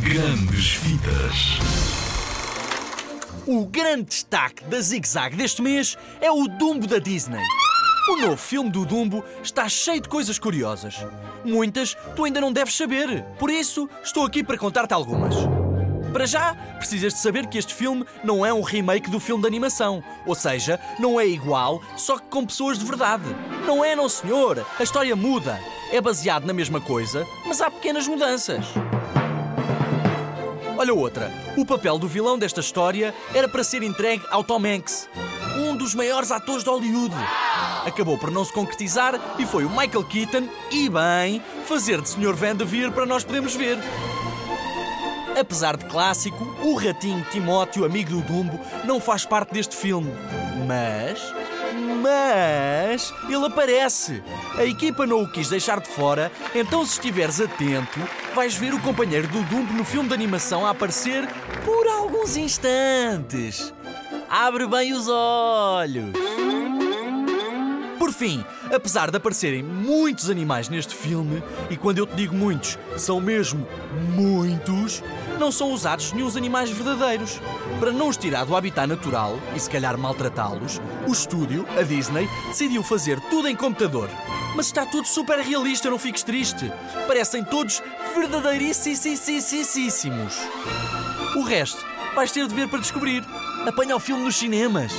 Grandes Vidas. O grande destaque da Zig Zag deste mês é o Dumbo da Disney. O novo filme do Dumbo está cheio de coisas curiosas. Muitas tu ainda não deves saber. Por isso, estou aqui para contar-te algumas. Para já, precisas de saber que este filme não é um remake do filme de animação. Ou seja, não é igual, só que com pessoas de verdade. Não é, não senhor. A história muda. É baseado na mesma coisa, mas há pequenas mudanças. Olha outra. O papel do vilão desta história era para ser entregue ao Tom Hanks, um dos maiores atores de Hollywood. Acabou por não se concretizar e foi o Michael Keaton, e bem, fazer de Sr. Vanderveer para nós podermos ver. Apesar de clássico, o ratinho Timóteo, amigo do Dumbo, não faz parte deste filme. Mas. Mas. Ele aparece! A equipa não o quis deixar de fora, então se estiveres atento, vais ver o companheiro do Dumbo no filme de animação a aparecer por alguns instantes. Abre bem os olhos! Por fim, apesar de aparecerem muitos animais neste filme, e quando eu te digo muitos, são mesmo muitos, não são usados nenhum animais verdadeiros. Para não os tirar do habitat natural e se calhar maltratá-los, o estúdio, a Disney, decidiu fazer tudo em computador. Mas está tudo super realista, não fiques triste. Parecem todos verdadeiríssimos. O resto vais ter de ver para descobrir. Apanha o filme nos cinemas.